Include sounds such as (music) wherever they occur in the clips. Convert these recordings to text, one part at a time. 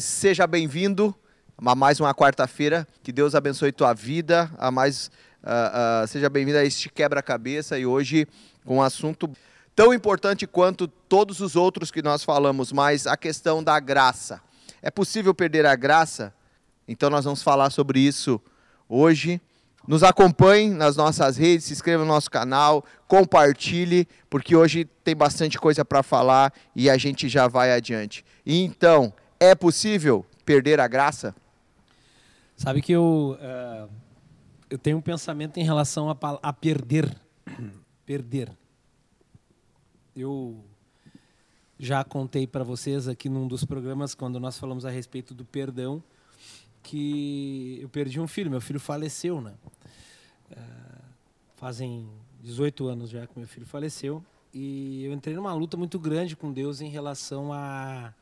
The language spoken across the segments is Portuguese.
Seja bem-vindo a mais uma quarta-feira. Que Deus abençoe tua vida. A mais, uh, uh, seja bem-vindo a este quebra-cabeça e hoje com um assunto tão importante quanto todos os outros que nós falamos, mas a questão da graça. É possível perder a graça? Então nós vamos falar sobre isso hoje. Nos acompanhe nas nossas redes, se inscreva no nosso canal, compartilhe, porque hoje tem bastante coisa para falar e a gente já vai adiante. Então, é possível perder a graça? Sabe que eu, uh, eu tenho um pensamento em relação a, a perder. (clears throat) perder. Eu já contei para vocês aqui num dos programas, quando nós falamos a respeito do perdão, que eu perdi um filho. Meu filho faleceu, né? Uh, fazem 18 anos já que meu filho faleceu. E eu entrei numa luta muito grande com Deus em relação a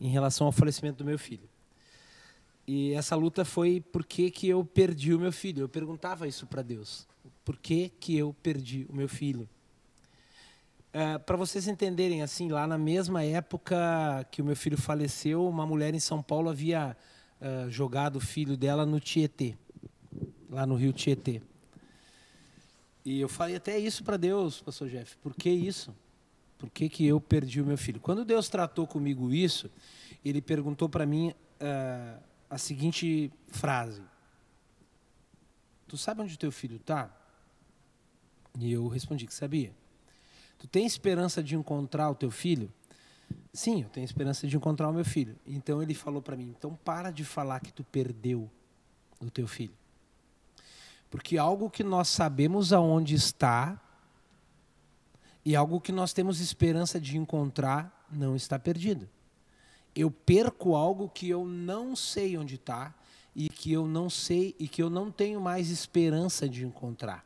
em relação ao falecimento do meu filho. E essa luta foi por que, que eu perdi o meu filho. Eu perguntava isso para Deus. Por que, que eu perdi o meu filho? É, para vocês entenderem, assim, lá na mesma época que o meu filho faleceu, uma mulher em São Paulo havia uh, jogado o filho dela no Tietê, lá no rio Tietê. E eu falei até isso para Deus, pastor Jeff. Por que isso? Por que, que eu perdi o meu filho? Quando Deus tratou comigo isso, ele perguntou para mim uh, a seguinte frase: Tu sabe onde teu filho está? E eu respondi que sabia. Tu tem esperança de encontrar o teu filho? Sim, eu tenho esperança de encontrar o meu filho. Então ele falou para mim: então para de falar que tu perdeu o teu filho. Porque algo que nós sabemos aonde está e algo que nós temos esperança de encontrar não está perdido. Eu perco algo que eu não sei onde está e que eu não sei e que eu não tenho mais esperança de encontrar.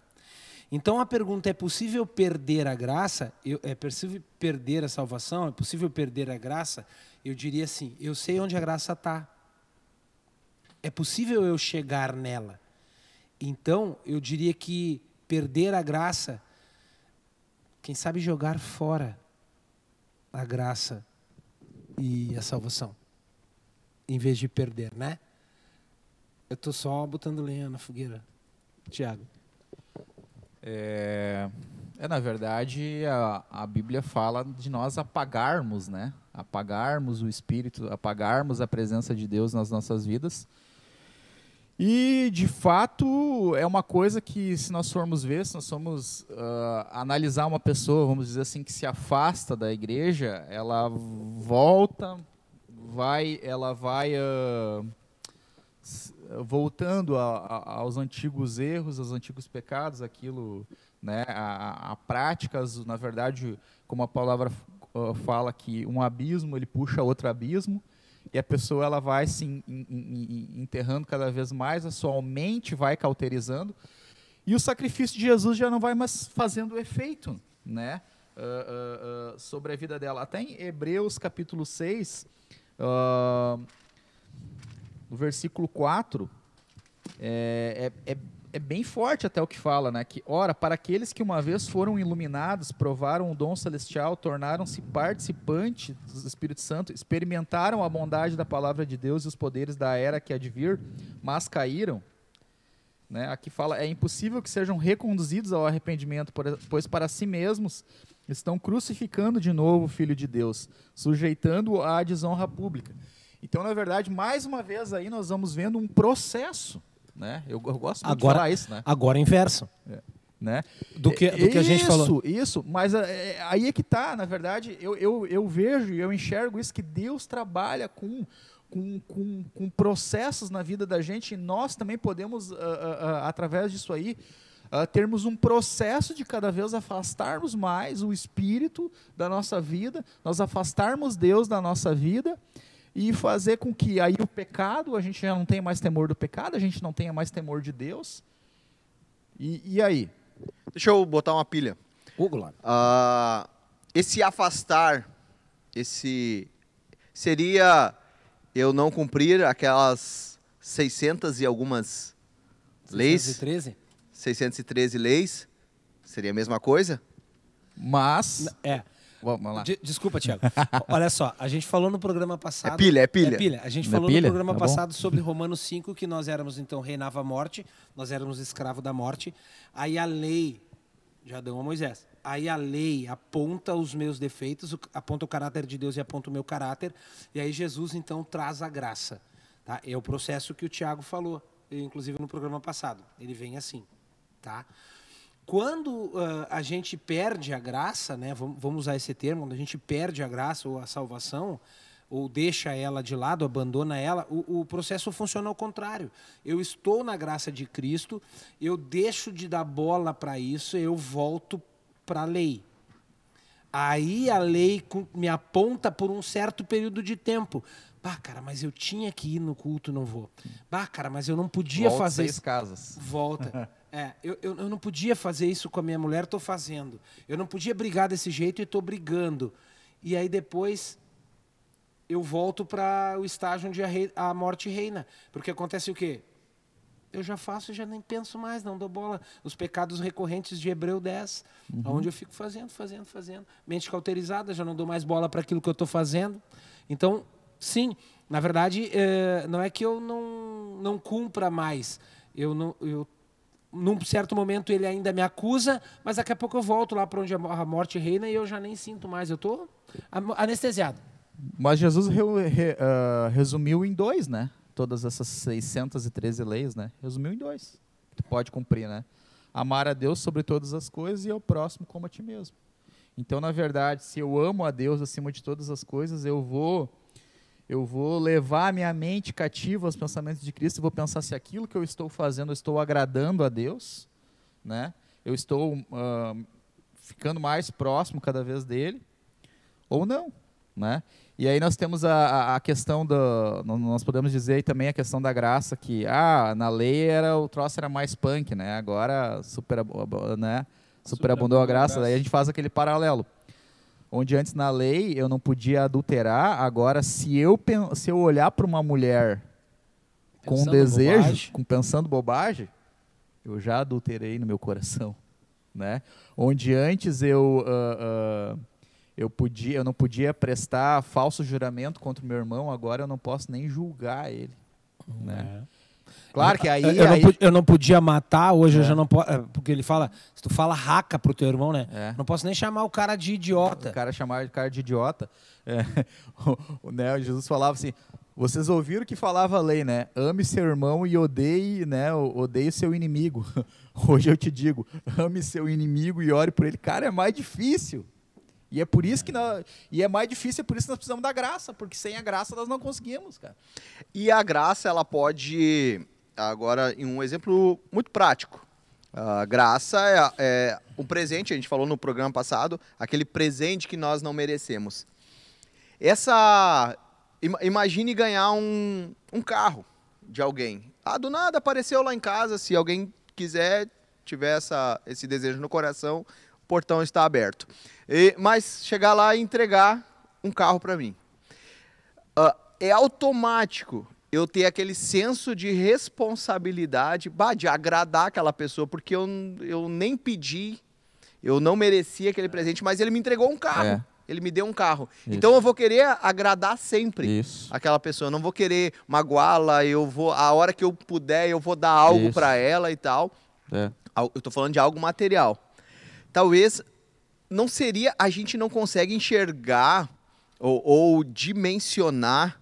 Então a pergunta é possível perder a graça? Eu, é possível perder a salvação? É possível perder a graça? Eu diria assim: eu sei onde a graça está. É possível eu chegar nela. Então eu diria que perder a graça quem sabe jogar fora a graça e a salvação, em vez de perder, né? Eu estou só botando lenha na fogueira. Tiago. É, é, na verdade, a, a Bíblia fala de nós apagarmos, né? Apagarmos o Espírito, apagarmos a presença de Deus nas nossas vidas e, de fato, é uma coisa que, se nós formos ver, se nós formos uh, analisar uma pessoa, vamos dizer assim, que se afasta da igreja, ela volta, vai, ela vai uh, voltando a, a, aos antigos erros, aos antigos pecados, aquilo, né, a, a práticas, na verdade, como a palavra uh, fala que um abismo ele puxa outro abismo, e a pessoa ela vai se enterrando cada vez mais, a sua mente vai cauterizando, e o sacrifício de Jesus já não vai mais fazendo efeito né, uh, uh, uh, sobre a vida dela. Até em Hebreus capítulo 6, no versículo 4, é, é, é é bem forte até o que fala, né? Que, ora, para aqueles que uma vez foram iluminados, provaram o dom celestial, tornaram-se participantes do Espírito Santo, experimentaram a bondade da palavra de Deus e os poderes da era que há de vir, mas caíram. Né? Aqui fala, é impossível que sejam reconduzidos ao arrependimento, pois para si mesmos estão crucificando de novo o Filho de Deus, sujeitando-o à desonra pública. Então, na verdade, mais uma vez aí nós vamos vendo um processo né? Eu, eu gosto muito agora, de falar isso, né? Agora é inverso. É. Né? Do que, do que a gente falou. Isso, isso. Mas é, é, aí é que tá, na verdade, eu, eu, eu vejo e eu enxergo isso, que Deus trabalha com, com, com, com, processos na vida da gente e nós também podemos, uh, uh, uh, através disso aí, termos um processo de cada vez afastarmos mais o espírito da nossa vida, nós afastarmos Deus da nossa vida e fazer com que aí o pecado, a gente já não tenha mais temor do pecado, a gente não tenha mais temor de Deus. E, e aí? Deixa eu botar uma pilha. Hugo, uh, esse afastar, esse seria eu não cumprir aquelas 600 e algumas 613? leis? 613 leis? Seria a mesma coisa? Mas é Vamos lá. De- desculpa, Tiago. (laughs) Olha só, a gente falou no programa passado. É pilha, é pilha. É pilha. A gente Não é falou pilha? no programa Tá passado sobre (laughs) Romanos 5, que nós éramos, então, reinava a morte, nós éramos escravo da morte. Aí a lei, já deu a Moisés. Aí a lei aponta os meus defeitos, aponta o caráter de Deus e aponta o meu caráter. E aí Jesus, então, traz a graça. Tá? É o processo que o Tiago falou, inclusive no programa passado. Ele vem assim. Tá? Quando ah, a gente perde a graça, né, vamos, vamos usar esse termo, quando a gente perde a graça ou a salvação, ou deixa ela de lado, abandona ela, o, o processo funciona ao contrário. Eu estou na graça de Cristo, eu deixo de dar bola para isso, eu volto para a lei. Aí a lei me aponta por um certo período de tempo. Bah, cara, mas eu tinha que ir no culto, não vou. Bah, cara, mas eu não podia Volta fazer seis casas. Volta. (laughs) É, eu, eu, eu não podia fazer isso com a minha mulher, estou fazendo. Eu não podia brigar desse jeito e estou brigando. E aí depois eu volto para o estágio onde a, rei- a morte reina. Porque acontece o quê? Eu já faço e já nem penso mais, não dou bola. Os pecados recorrentes de Hebreu 10, onde eu fico fazendo, fazendo, fazendo. Mente cauterizada, já não dou mais bola para aquilo que eu estou fazendo. Então, sim, na verdade, eh, não é que eu não, não cumpra mais. Eu não, eu, num certo momento ele ainda me acusa, mas daqui a pouco eu volto lá para onde a mo- a morte reina e eu já nem sinto mais. Eu estou anestesiado. Mas Jesus re- re- ah, resumiu em dois, né? Todas essas 613 leis, né? Resumiu em dois. Tu pode cumprir, né? Amar a Deus sobre todas as coisas e ao próximo como a ti mesmo. Então, na verdade, se eu amo a Deus acima de todas as coisas, eu vou eu vou levar a minha mente cativa aos pensamentos de Cristo e vou pensar se aquilo que eu estou fazendo eu estou agradando a Deus, né? Eu estou ah, ficando mais próximo cada vez dele ou não, né? E aí nós temos a, a- questão da, nó- nós podemos dizer também a questão da graça que ah na lei era o troço era mais punk, né? Agora super, né? Superabundou a graça. Daí a gente faz aquele paralelo onde antes na lei eu não podia adulterar, agora se eu se eu olhar para uma mulher com Pensando desejo, bobagem. com pensando bobagem, eu já adulterei no meu coração, né? Onde antes eu ah, ah, eu podia, eu não podia prestar falso juramento contra o meu irmão, agora eu não posso nem julgar ele, né? Claro que aí, eu, eu não aí- pu- eu não podia matar, hoje eu É. já não posso. Porque ele fala, se tu fala raca pro teu irmão, né? É. Não posso nem chamar o cara de o idiota. cara chamar de cara de idiota. É, (laughs) o, o, né, Jesus falava assim: vocês ouviram que falava a lei, né? Ame seu irmão e odeie, né? o- Odeie seu inimigo. (laughs) Hoje eu te digo: ame seu inimigo e ore por ele. Cara, é mais difícil. E é por isso que nós, e é mais difícil, é por isso que nós precisamos da graça, porque sem a graça nós não conseguimos, cara. E a graça, ela pode, agora, em um exemplo muito prático. A graça é, é um presente, a gente falou no programa passado, aquele presente que nós não merecemos. Essa. ima- Imagine ganhar um, um carro de alguém. Ah, do nada apareceu lá em casa, se alguém quiser, tiver essa, esse desejo no coração, o portão está aberto. E- mas chegar lá e entregar um carro para mim. Ah, é automático eu ter aquele senso de responsabilidade, bah, de agradar aquela pessoa, porque eu, eu nem pedi, eu não merecia aquele presente, mas ele me entregou um carro. É. Ele me deu um carro. Isso. Então eu vou querer agradar sempre Isso. aquela pessoa. Eu não vou querer magoá-la, eu vou, a hora que eu puder, eu vou dar algo para ela e tal. É. Eu tô falando de algo material. Talvez não seria, a gente não consegue enxergar ou, ou dimensionar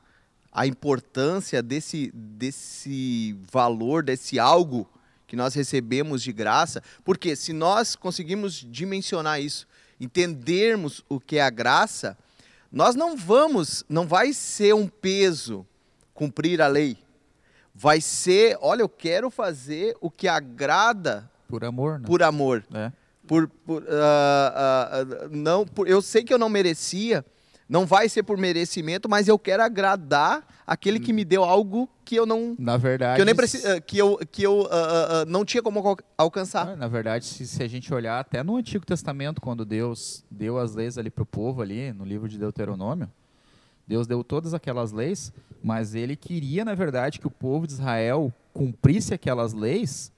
a importância desse, desse valor, desse algo que nós recebemos de graça, porque se nós conseguimos dimensionar isso, entendermos o que é a graça, nós não vamos, não vai ser um peso cumprir a lei. Vai ser, olha, eu quero fazer o que agrada Por amor, né? por amor. É. Por, por, ah, ah, não, por- eu sei que eu não merecia, não vai ser por merecimento, mas eu quero agradar aquele que me deu algo que eu não, Na verdade. que eu nem preci, que eu, que eu ah, ah, não tinha como al- alcançar. Na verdade, se, se a gente olhar até no Antigo Testamento, quando Deus deu as leis ali para o povo, ali no livro de Deuteronômio, Deus deu todas aquelas leis, mas ele queria, na verdade, que o povo de Israel cumprisse aquelas leis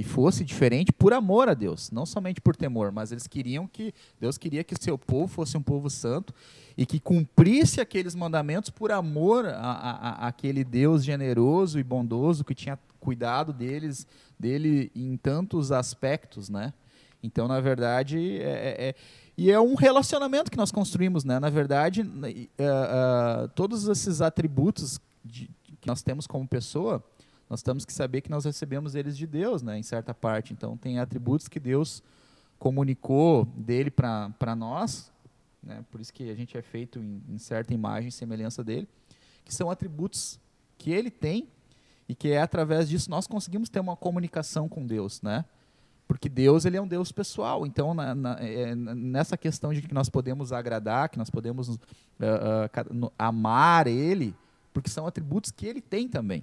e fosse diferente por amor a Deus, não somente por temor, mas eles queriam que Deus queria que seu povo fosse um povo santo e que cumprisse aqueles mandamentos por amor a, a, a aquele Deus generoso e bondoso que tinha cuidado deles, dele em tantos aspectos, né? Então, na verdade, é, é, é e é um relacionamento que nós construímos, né? Na verdade, uh, uh, todos esses atributos de, que nós temos como pessoa, nós temos que saber que nós recebemos eles de Deus, né, em certa parte. Então, tem atributos que Deus comunicou dele para nós, né, por isso que a gente é feito em, em certa imagem semelhança dele, que são atributos que ele tem e que é através disso nós conseguimos ter uma comunicação com Deus, né? Porque Deus ele é um Deus pessoal. Então, na, na, é, nessa questão de que nós podemos agradar, que nós podemos uh, uh, amar Ele, porque são atributos que Ele tem também.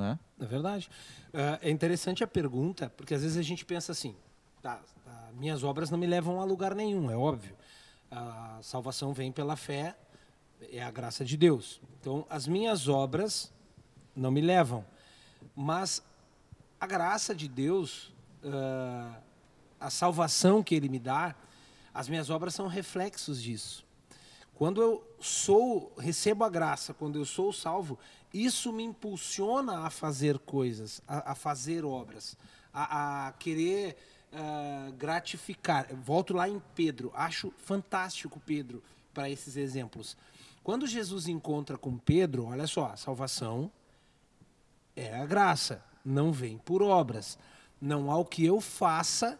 Né? É verdade. Uh, é interessante a pergunta, porque às vezes a gente pensa assim: tá, tá, minhas obras não me levam a lugar nenhum, é óbvio. A salvação vem pela fé, é a graça de Deus. Então, as minhas obras não me levam. Mas a graça de Deus, uh, a salvação que Ele me dá, as minhas obras são reflexos disso. Quando eu sou, recebo a graça, quando eu sou salvo, isso me impulsiona a fazer coisas, a, a fazer obras, a, a querer uh, gratificar. volto lá em Pedro, acho fantástico Pedro para esses exemplos. Quando Jesus encontra com Pedro, olha só, a salvação é a graça, não vem por obras. Não há o que eu faça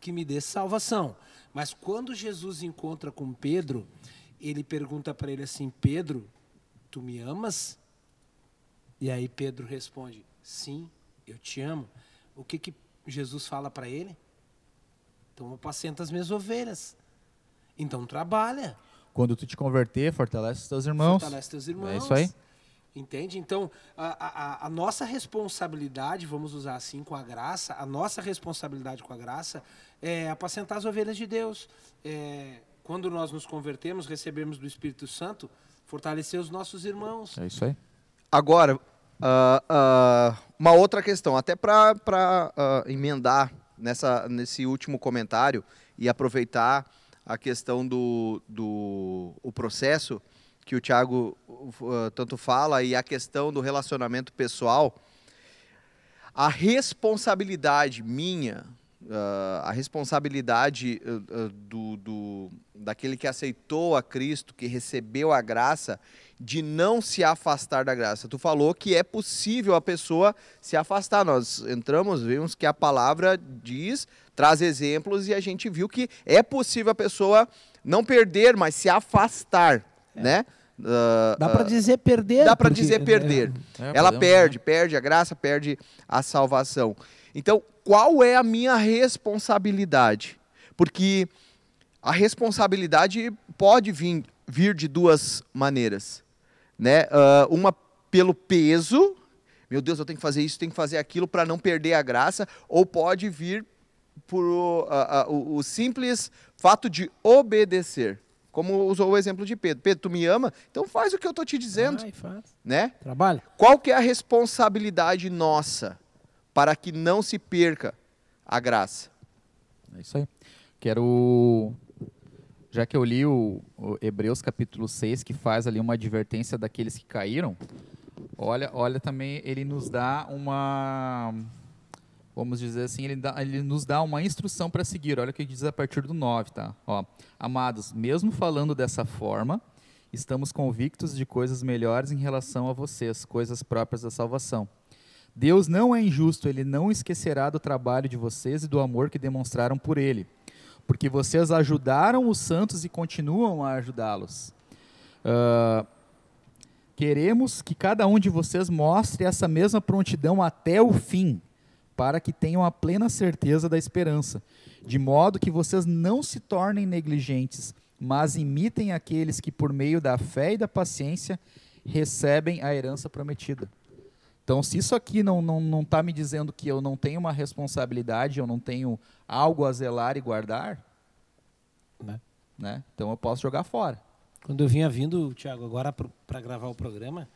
que me dê salvação. Mas quando Jesus encontra com Pedro, ele pergunta para ele assim: Pedro, tu me amas? E aí Pedro responde: Sim, eu te amo. O que, que Jesus fala para ele? Então apacenta as minhas ovelhas. Então trabalha. Quando tu te converter, fortalece os teus irmãos. Fortalece teus irmãos. É isso aí. Entende? Então, a, a, a, nossa responsabilidade, vamos usar assim com a graça, a nossa responsabilidade com a graça é apacentar as ovelhas de Deus. É, quando nós nos convertemos, recebemos do Espírito Santo, fortalecer os nossos irmãos. É isso aí. Agora, Uh, uh, uma outra questão, até para uh, ah, emendar nessa, nesse último comentário e aproveitar a questão do, do o processo que o Tiago tanto fala e a questão do relacionamento pessoal, a responsabilidade minha, a responsabilidade do, do, daquele que aceitou a Cristo, que recebeu a graça, de não se afastar da graça. Tu falou que é possível a pessoa se afastar. Nós entramos, vimos que a palavra diz, traz exemplos e a gente viu que é possível a pessoa não perder, mas se afastar, é. né? Uh, dá para dizer perder. Dá para dizer perder. É, é Ela podemos, perde, né? perde a graça, perde a salvação. Então, qual é a minha responsabilidade? Porque a responsabilidade pode vir, vir de duas maneiras né? Uh, uma pelo peso, meu Deus, eu tenho que fazer isso, tenho que fazer aquilo para não perder a graça, ou pode vir por uh, uh, o, o simples fato de obedecer. Como usou o exemplo de Pedro. Pedro, tu me ama? Então faz o que eu estou te dizendo. Vai, faz. Né? Trabalha. Qual que é a responsabilidade nossa para que não se perca a graça? É isso aí. Quero já que eu li o, o, Hebreus capítulo 6, que faz ali uma advertência daqueles que caíram, olha, olha também, ele nos dá uma, vamos dizer assim, ele, dá, ele nos dá uma instrução para seguir. Olha o que diz a partir do 9, tá? Ó, Amados, mesmo falando dessa forma, estamos convictos de coisas melhores em relação a vocês, coisas próprias da salvação. Deus não é injusto, ele não esquecerá do trabalho de vocês e do amor que demonstraram por ele porque vocês ajudaram os santos e continuam a ajudá-los. Uh, queremos que cada um de vocês mostre essa mesma prontidão até o fim, para que tenham a plena certeza da esperança, de modo que vocês não se tornem negligentes, mas imitem aqueles que, por meio da fé e da paciência, recebem a herança prometida. Então, se isso aqui não está não, não tá me dizendo que eu não tenho uma responsabilidade, eu não tenho algo a zelar e guardar, né? Né? então eu posso jogar fora. Quando eu vinha vindo, Tiago, agora para gravar o programa,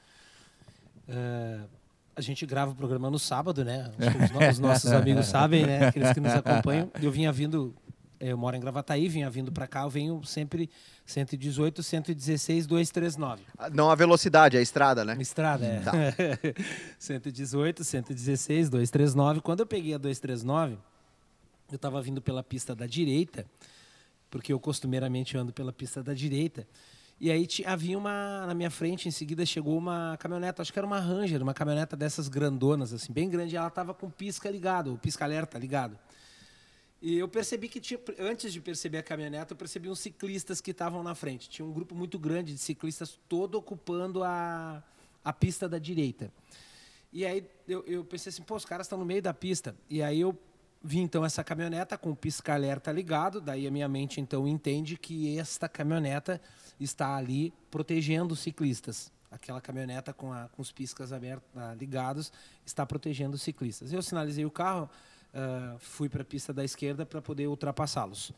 uh, a gente grava o programa no sábado, né? Os, os nossos (laughs) amigos sabem, né? Aqueles que nos acompanham. Eu vinha vindo, eu moro em Gravataí, vinha vindo para cá, eu venho sempre 118, 116, 239. Não a velocidade, a estrada, né? Estrada, é. Tá. 118, 116, 239. Quando eu peguei a 239, eu estava vindo pela pista da direita, porque eu costumeiramente ando pela pista da direita. E aí havia uma na minha frente, em seguida chegou uma caminhoneta, acho que era uma Ranger, uma caminhoneta dessas grandonas, assim, bem grande, e ela estava com pisca ligado, o pisca-alerta ligado. E eu percebi que tinha, antes de perceber a caminhoneta, eu percebi uns ciclistas que estavam na frente. Tinha um grupo muito grande de ciclistas todo ocupando a, a pista da direita. E aí eu, eu pensei assim, pô, os caras estão no meio da pista. E aí eu vi então essa caminhoneta com o pisca-alerta ligado, daí a minha mente então entende que esta caminhoneta está ali protegendo os ciclistas. Aquela caminhoneta com, a, com os piscas abertos, ah, ligados está protegendo os ciclistas. Eu sinalizei o carro, uh, fui para a pista da esquerda para poder ultrapassá-los.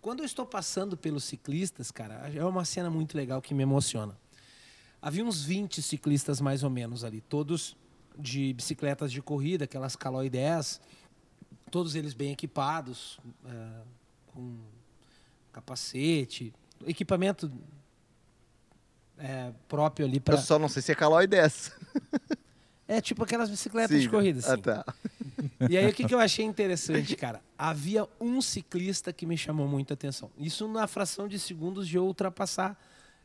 Quando eu estou passando pelos ciclistas, cara, é uma cena muito legal que me emociona. Havia uns 20 ciclistas mais ou menos ali, todos de bicicletas de corrida, aquelas Caloi 10, todos eles bem equipados, uh, com capacete, equipamento é, próprio ali para. Eu só não sei se é Caloi 10. É tipo aquelas bicicletas Sim. de corrida. Assim. Ah, tá. E aí o que, que eu achei interessante, cara? Havia um ciclista que me chamou muita atenção. Isso na fração de segundos de eu ultrapassar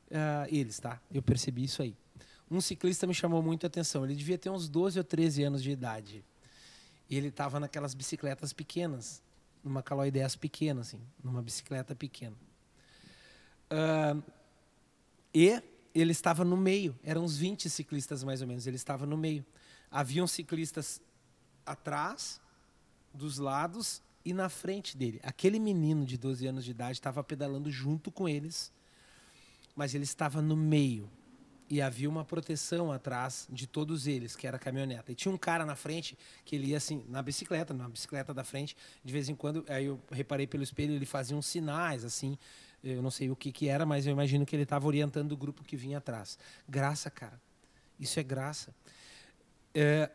uh, eles, tá? Eu percebi isso aí. Um ciclista me chamou muita atenção. Ele devia ter uns 12 ou 13 anos de idade. E ele estava naquelas bicicletas pequenas, numa Caloi 10 pequena, assim, numa bicicleta pequena. Uh, e ele estava no meio, eram uns 20 ciclistas mais ou menos, ele estava no meio. Haviam ciclistas atrás, dos lados e na frente dele. Aquele menino de 12 anos de idade estava pedalando junto com eles, mas ele estava no meio. E havia uma proteção atrás de todos eles, que era a caminhoneta. E tinha um cara na frente que ele ia assim, na bicicleta, na bicicleta da frente, de vez em quando, aí eu reparei pelo espelho, ele fazia uns sinais assim, eu não sei o que, que era, mas eu imagino que ele estava orientando o grupo que vinha atrás. Graça, cara. Isso é graça. É,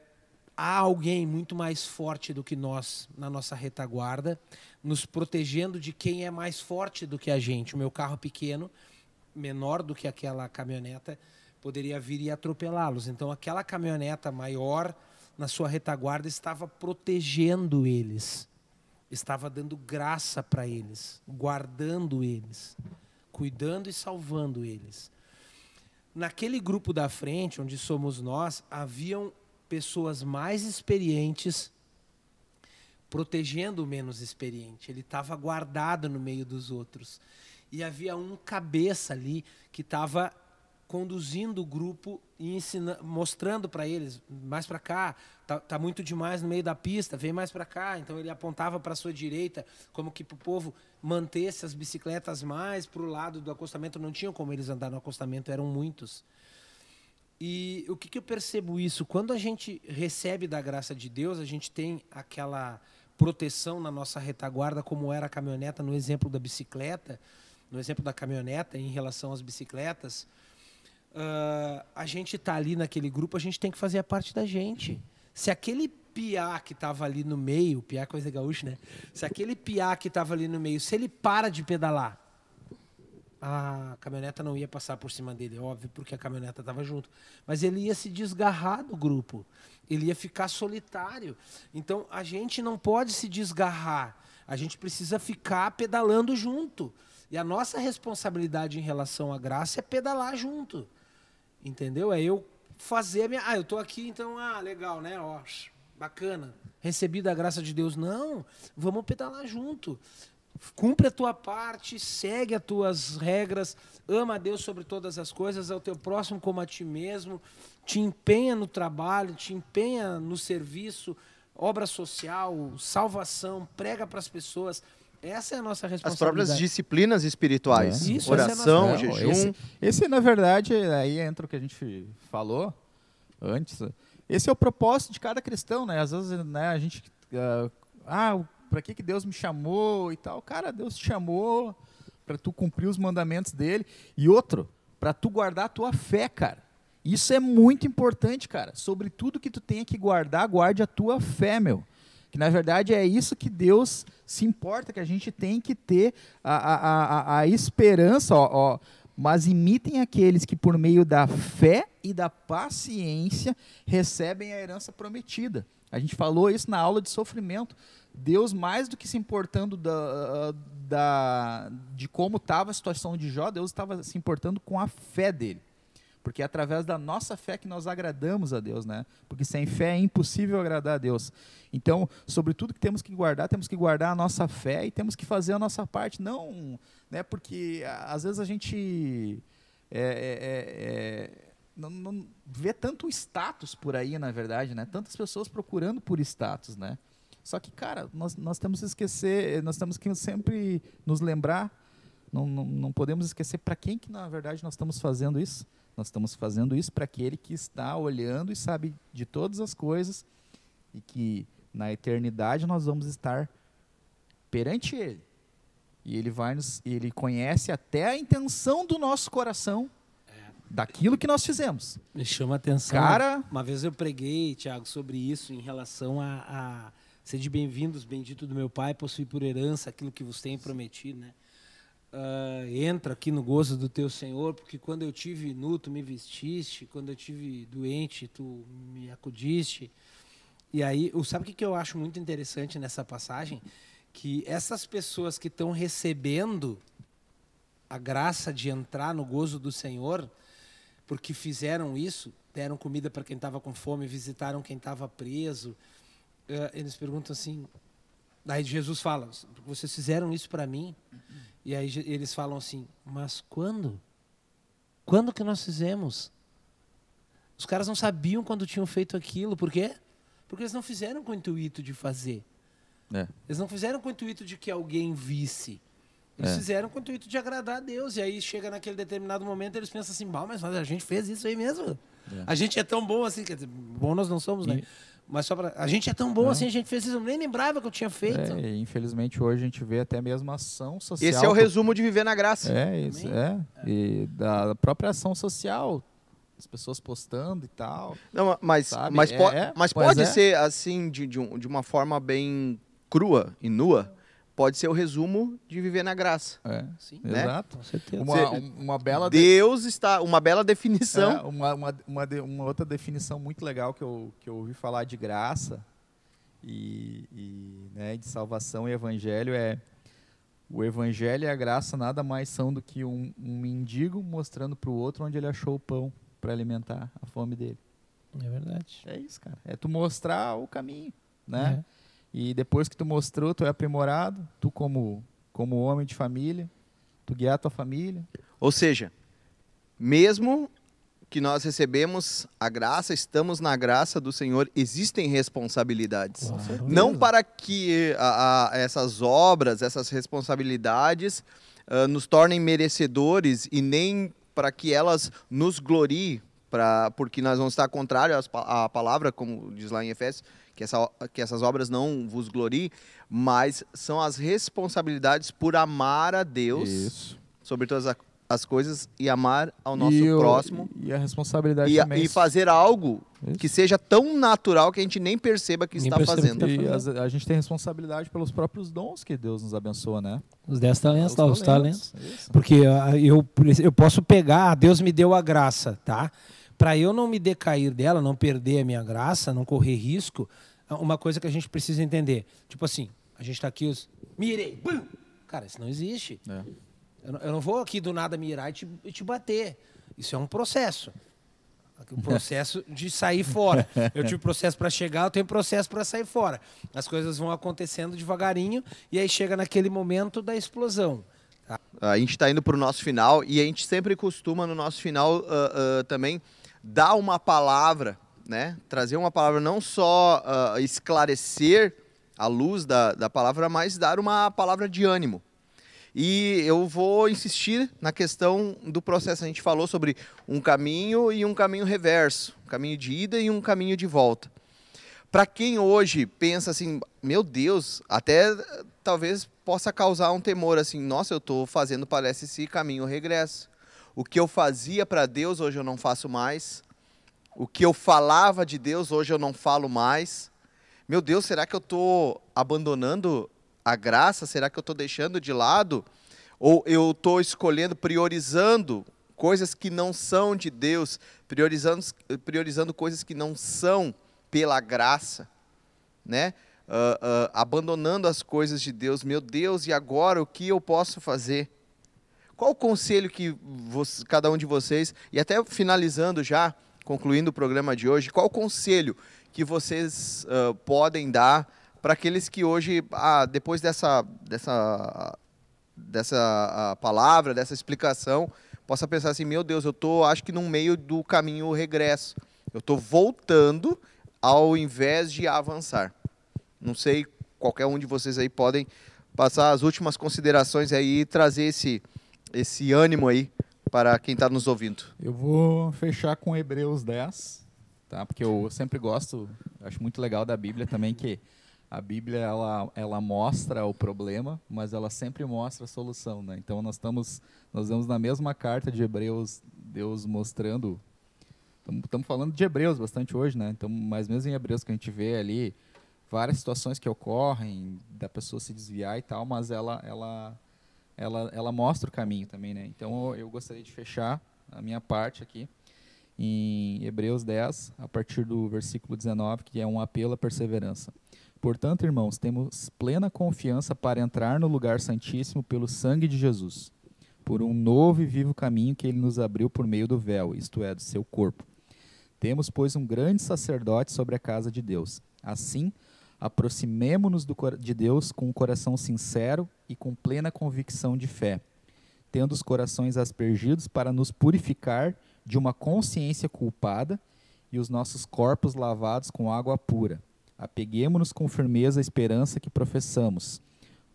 há alguém muito mais forte do que nós na nossa retaguarda, nos protegendo de quem é mais forte do que a gente. O meu carro pequeno, menor do que aquela caminhoneta, poderia vir e atropelá-los. Então, aquela caminhoneta maior na sua retaguarda estava protegendo eles estava dando graça para eles, guardando eles, cuidando e salvando eles. Naquele grupo da frente, onde somos nós, haviam pessoas mais experientes protegendo o menos experiente. Ele estava guardado no meio dos outros. E havia um cabeça ali que estava conduzindo o grupo e ensinando, mostrando para eles, mais para cá, tá, tá, muito demais no meio da pista, vem mais para cá. Então ele apontava para sua direita, como que para o povo mantesse as bicicletas mais para o lado do acostamento. Não tinham como eles andar no acostamento, eram muitos. E o que, que eu percebo isso? Quando a gente recebe da graça de Deus, a gente tem aquela proteção na nossa retaguarda, como era a caminhoneta no exemplo da bicicleta, no exemplo da caminhoneta em relação às bicicletas uh, a gente está ali naquele grupo, a gente tem que fazer a parte da gente. Se aquele piá que estava ali no meio, piá é coisa gaúcha, né? Se aquele piá que estava ali no meio, se ele para de pedalar, a caminhoneta não ia passar por cima dele, óbvio, porque a caminhoneta estava junto. Mas ele ia se desgarrar do grupo, ele ia ficar solitário. Então a gente não pode se desgarrar, a gente precisa ficar pedalando junto. E a nossa responsabilidade em relação à graça é pedalar junto. Entendeu? É eu fazer a minha. Ah, eu tô aqui, então, ah, legal, né? Ó, bacana. Recebi da graça de Deus. Não, vamos pedalar junto. Cumpre a tua parte, segue as tuas regras, ama a Deus sobre todas as coisas, ao teu próximo como a ti mesmo, te empenha no trabalho, te empenha no serviço, obra social, salvação, prega para as pessoas. Essa é a nossa responsabilidade. As próprias disciplinas espirituais. É. Isso, Oração, é jejum. Esse, esse, na verdade, aí entra o que a gente falou antes. Esse é o propósito de cada cristão, né? Às vezes né, a gente. Uh, ah, para que, que Deus me chamou e tal? Cara, Deus te chamou para tu cumprir os mandamentos dele. E outro, para tu guardar a tua fé, cara. Isso é muito importante, cara. Sobre tudo que tu tenha que guardar, guarde a tua fé, meu. Que na verdade é isso que Deus se importa, que a gente tem que ter a, a, a, a esperança, ó, ó, mas imitem aqueles que por meio da fé e da paciência recebem a herança prometida. A gente falou isso na aula de sofrimento. Deus, mais do que se importando da, da, de como estava a situação de Jó, Deus estava se importando com a fé dele. Porque é através da nossa fé que nós agradamos a Deus, né? Porque sem fé é impossível agradar a Deus. Então, sobre tudo que temos que guardar, temos que guardar a nossa fé e temos que fazer a nossa parte. Não, né? Porque às vezes a gente é, é, é, é, não, não vê tanto status por aí, na verdade, né? Tantas pessoas procurando por status, né? Só que, cara, nós, nós temos que esquecer, nós temos que sempre nos lembrar, não, não, não podemos esquecer para quem que, na verdade, nós estamos fazendo isso. Nós estamos fazendo isso para aquele que está olhando e sabe de todas as coisas e que na eternidade nós vamos estar perante ele. E ele vai nos, ele conhece até a intenção do nosso coração daquilo que nós fizemos. Me chama a atenção. Cara, uma vez eu preguei, Tiago, sobre isso em relação a, a ser de bem-vindos, bendito do meu Pai, possuir por herança aquilo que vos tem prometido, né? Uh, entra aqui no gozo do teu Senhor, porque quando eu tive nu, tu me vestiste, quando eu tive doente, tu me acudiste. E aí, sabe o que eu acho muito interessante nessa passagem? Que essas pessoas que estão recebendo a graça de entrar no gozo do Senhor, porque fizeram isso, deram comida para quem estava com fome, visitaram quem estava preso, eles perguntam assim. Daí Jesus fala: vocês fizeram isso para mim? E aí eles falam assim: Mas quando? Quando que nós fizemos? Os caras não sabiam quando tinham feito aquilo. Por quê? Porque eles não fizeram com o intuito de fazer. É. Eles não fizeram com o intuito de que alguém visse. Eles é. fizeram com o intuito de agradar a Deus. E aí chega naquele determinado momento eles pensam assim: mas a gente fez isso aí mesmo. É. A gente é tão bom assim. Quer dizer, bom nós não somos, né? Mas só pra... A gente é tão bom é. assim, a gente fez isso, eu nem lembrava que eu tinha feito. É, infelizmente hoje a gente vê até mesmo ação social. Esse é o resumo de viver na graça. É, isso, é. é. E da própria ação social, as pessoas postando e tal. Não, mas, mas, po é, mas pode é. ser assim, de, de, um, de uma forma bem crua e nua pode ser o resumo de viver na graça. É, sim. Né? Exato. Com certeza. Uma, uma bela Deus de... está, uma bela definição. É, uma, uma, uma, de, uma, outra definição muito legal que eu, que eu ouvi falar de graça e, e né, de salvação e evangelho é o evangelho e a graça nada mais são do que um, um mendigo mostrando para o outro onde ele achou o pão para alimentar a fome dele. É verdade. É isso, cara. É tu mostrar o caminho, né? É. E depois que tu mostrou, tu é aprimorado, tu como, como homem de família, tu guiar a tua família. Ou seja, mesmo que nós recebemos a graça, estamos na graça do Senhor, existem responsabilidades. Claro. Não para que a, a, essas obras, essas responsabilidades uh, nos tornem merecedores e nem para que elas nos gloriem, pra, porque nós vamos estar contrário à palavra, como diz lá em Efésios, que, essa, que essas obras não vos gloriem, mas são as responsabilidades por amar a Deus Isso. sobre todas as coisas e amar ao nosso e próximo. e a responsabilidade e, também. E fazer algo Isso. que seja tão natural que a gente nem perceba que nem está fazendo. Que tá fazendo. E a, a, gente tem responsabilidade pelos próprios dons que Deus nos abençoa, né? Os dez talentos, os, os talentos. talentos. Porque uh, eu, eu posso pegar, Deus me deu a graça, tá? Para eu não me decair dela, não perder a minha graça, não correr risco, uma coisa que a gente precisa entender. Tipo assim, a gente está aqui, os. Mirei! Bum! Cara, isso não existe. É. Eu, não, eu, não, vou aqui do nada mirar e te, e te bater. Isso é um processo. Um processo de sair fora. Eu tive processo para chegar, eu tenho processo para sair fora. As coisas vão acontecendo devagarinho e aí chega naquele momento da explosão. Tá? A gente está indo para o nosso final e a gente sempre costuma, no nosso final, uh, uh, também dar uma palavra né? Trazer uma palavra não só uh, esclarecer a luz da, da palavra, mas dar uma palavra de ânimo. E eu vou insistir na questão do processo. A gente falou sobre um caminho e um caminho reverso, um caminho de ida e um caminho de volta. Para quem hoje pensa assim, meu Deus, até talvez possa causar um temor assim, nossa, eu estou fazendo parece esse caminho regresso. O que eu fazia para Deus hoje eu não faço mais O que eu falava de Deus, hoje eu não falo mais. Meu Deus, será que eu estou abandonando a graça? Será que eu estou deixando de lado? Ou eu estou escolhendo, priorizando coisas que não são de Deus, priorizando, priorizando coisas que não são pela graça, né? Uh, uh, abandonando as coisas de Deus. Meu Deus, e agora o que eu posso fazer? Qual o conselho que você, cada um de vocês, e até finalizando já, concluindo o programa de hoje, qual conselho que vocês uh, podem dar para aqueles que hoje, ah, depois dessa, dessa, dessa palavra, dessa explicação, possa pensar assim, meu Deus, eu estou, acho que no meio do caminho regresso. Eu estou voltando ao invés de avançar. Não sei, qualquer um de vocês aí podem passar as últimas considerações aí e trazer esse, esse ânimo aí para quem está nos ouvindo. Eu vou fechar com Hebreus 10, tá? porque eu sempre gosto, acho muito legal da Bíblia também que a Bíblia ela, ela mostra o problema, mas ela sempre mostra a solução, né? Então nós estamos nós vemos na mesma carta de Hebreus Deus mostrando estamos falando de Hebreus bastante hoje, né? Então, mas mesmo em Hebreus que a gente vê ali várias situações que ocorrem da pessoa se desviar e tal, mas ela ela ela, ela mostra o caminho também, né? Então eu gostaria de fechar a minha parte aqui em Hebreus 10, a partir do versículo 19, que é um apelo à perseverança. Portanto, irmãos, temos plena confiança para entrar no lugar santíssimo pelo sangue de Jesus, por um novo e vivo caminho que ele nos abriu por meio do véu, isto é, do seu corpo. Temos, pois, um grande sacerdote sobre a casa de Deus. Assim, aproximemo-nos de Deus com um coração sincero e com plena convicção de fé, tendo os corações aspergidos para nos purificar de uma consciência culpada e os nossos corpos lavados com água pura. Apeguemo-nos com firmeza à esperança que professamos,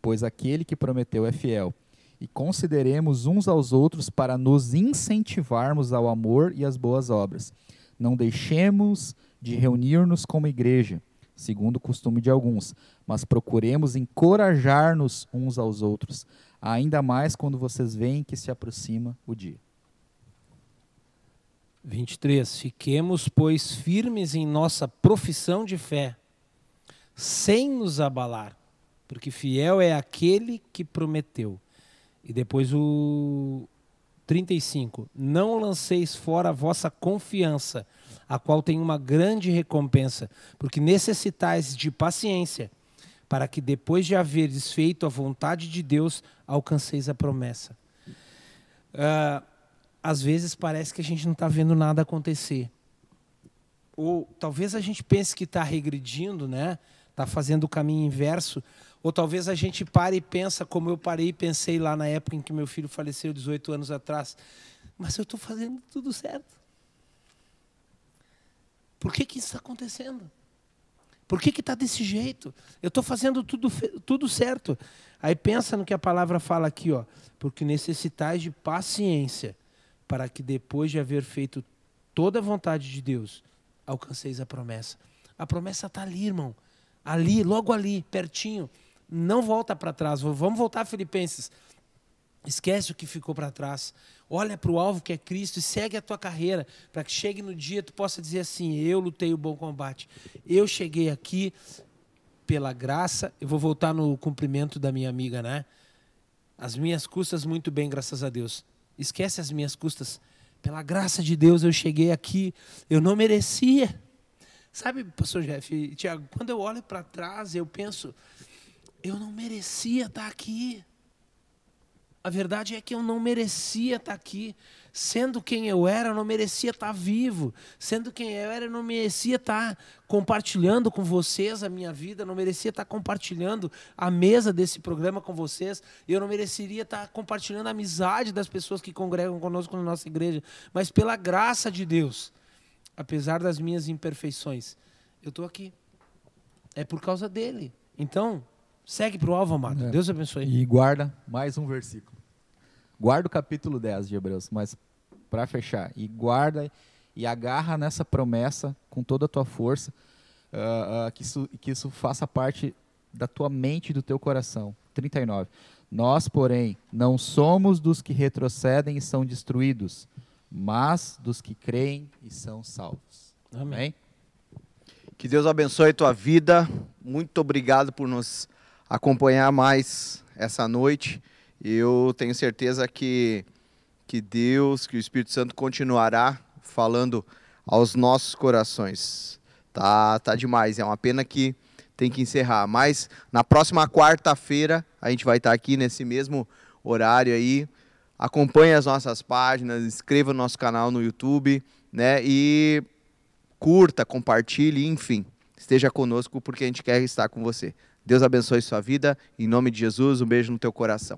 pois aquele que prometeu é fiel. E consideremos uns aos outros para nos incentivarmos ao amor e às boas obras. Não deixemos de reunir-nos como igreja, segundo o costume de alguns, mas procuremos encorajar-nos uns aos outros, ainda mais quando vocês veem que se aproxima o dia. 23. Fiquemos, pois, firmes em nossa profissão de fé sem nos abalar, porque fiel é aquele que prometeu. E depois o 35: Não lanceis fora a vossa confiança, a qual tem uma grande recompensa, porque necessitais de paciência, para que depois de haveres feito a vontade de Deus, alcanceis a promessa. Uh, às vezes parece que a gente não está vendo nada acontecer. Ou talvez a gente pense que está regredindo, né? está fazendo o caminho inverso. Ou talvez a gente pare e pensa como eu parei e pensei lá na época em que meu filho faleceu 18 anos atrás. Mas eu estou fazendo tudo certo. Por que, que isso está acontecendo? Por que está desse jeito? Eu estou fazendo tudo, tudo certo. Aí pensa no que a palavra fala aqui, ó. Porque necessitais de paciência, para que depois de haver feito toda a vontade de Deus, alcanceis a promessa. A promessa está ali, irmão ali, logo ali, pertinho. Não volta para trás. Vamos voltar a Filipenses. Esquece o que ficou para trás. Olha para o alvo que é Cristo e segue a tua carreira, para que chegue no dia tu possa dizer assim: eu lutei o bom combate. Eu cheguei aqui pela graça. Eu vou voltar no cumprimento da minha amiga, né? As minhas custas muito bem, graças a Deus. Esquece as minhas custas. Pela graça de Deus eu cheguei aqui. Eu não merecia. Sabe, pastor Jeff, Tiago, quando eu olho para trás, eu penso, eu não merecia estar aqui. A verdade é que eu não merecia estar aqui. Sendo quem eu era, eu não merecia estar vivo. Sendo quem eu era, eu não merecia estar compartilhando com vocês a minha vida. Eu não merecia estar compartilhando a mesa desse programa com vocês. Eu não mereceria estar compartilhando a amizade das pessoas que congregam conosco na nossa igreja. Mas pela graça de Deus, apesar das minhas imperfeições, eu estou aqui. É por causa dele. Então, segue para o alvo, amado. É. Deus abençoe. E guarda mais um versículo. Guarda o capítulo 10 de Hebreus, mas para fechar. E guarda e agarra nessa promessa com toda a tua força, uh, uh, que, isso, que isso faça parte da tua mente e do teu coração. 39. Nós, porém, não somos dos que retrocedem e são destruídos, mas dos que creem e são salvos. Amém. Amém? Que Deus abençoe a tua vida. Muito obrigado por nos acompanhar mais essa noite. Eu tenho certeza que, que Deus, que o Espírito Santo continuará falando aos nossos corações. Tá, tá demais. É uma pena que tem que encerrar. Mas na próxima quarta-feira a gente vai estar aqui nesse mesmo horário aí. Acompanhe as nossas páginas, inscreva no nosso canal no YouTube, né? E curta, compartilhe, enfim, esteja conosco porque a gente quer estar com você. Deus abençoe sua vida. Em nome de Jesus, um beijo no teu coração.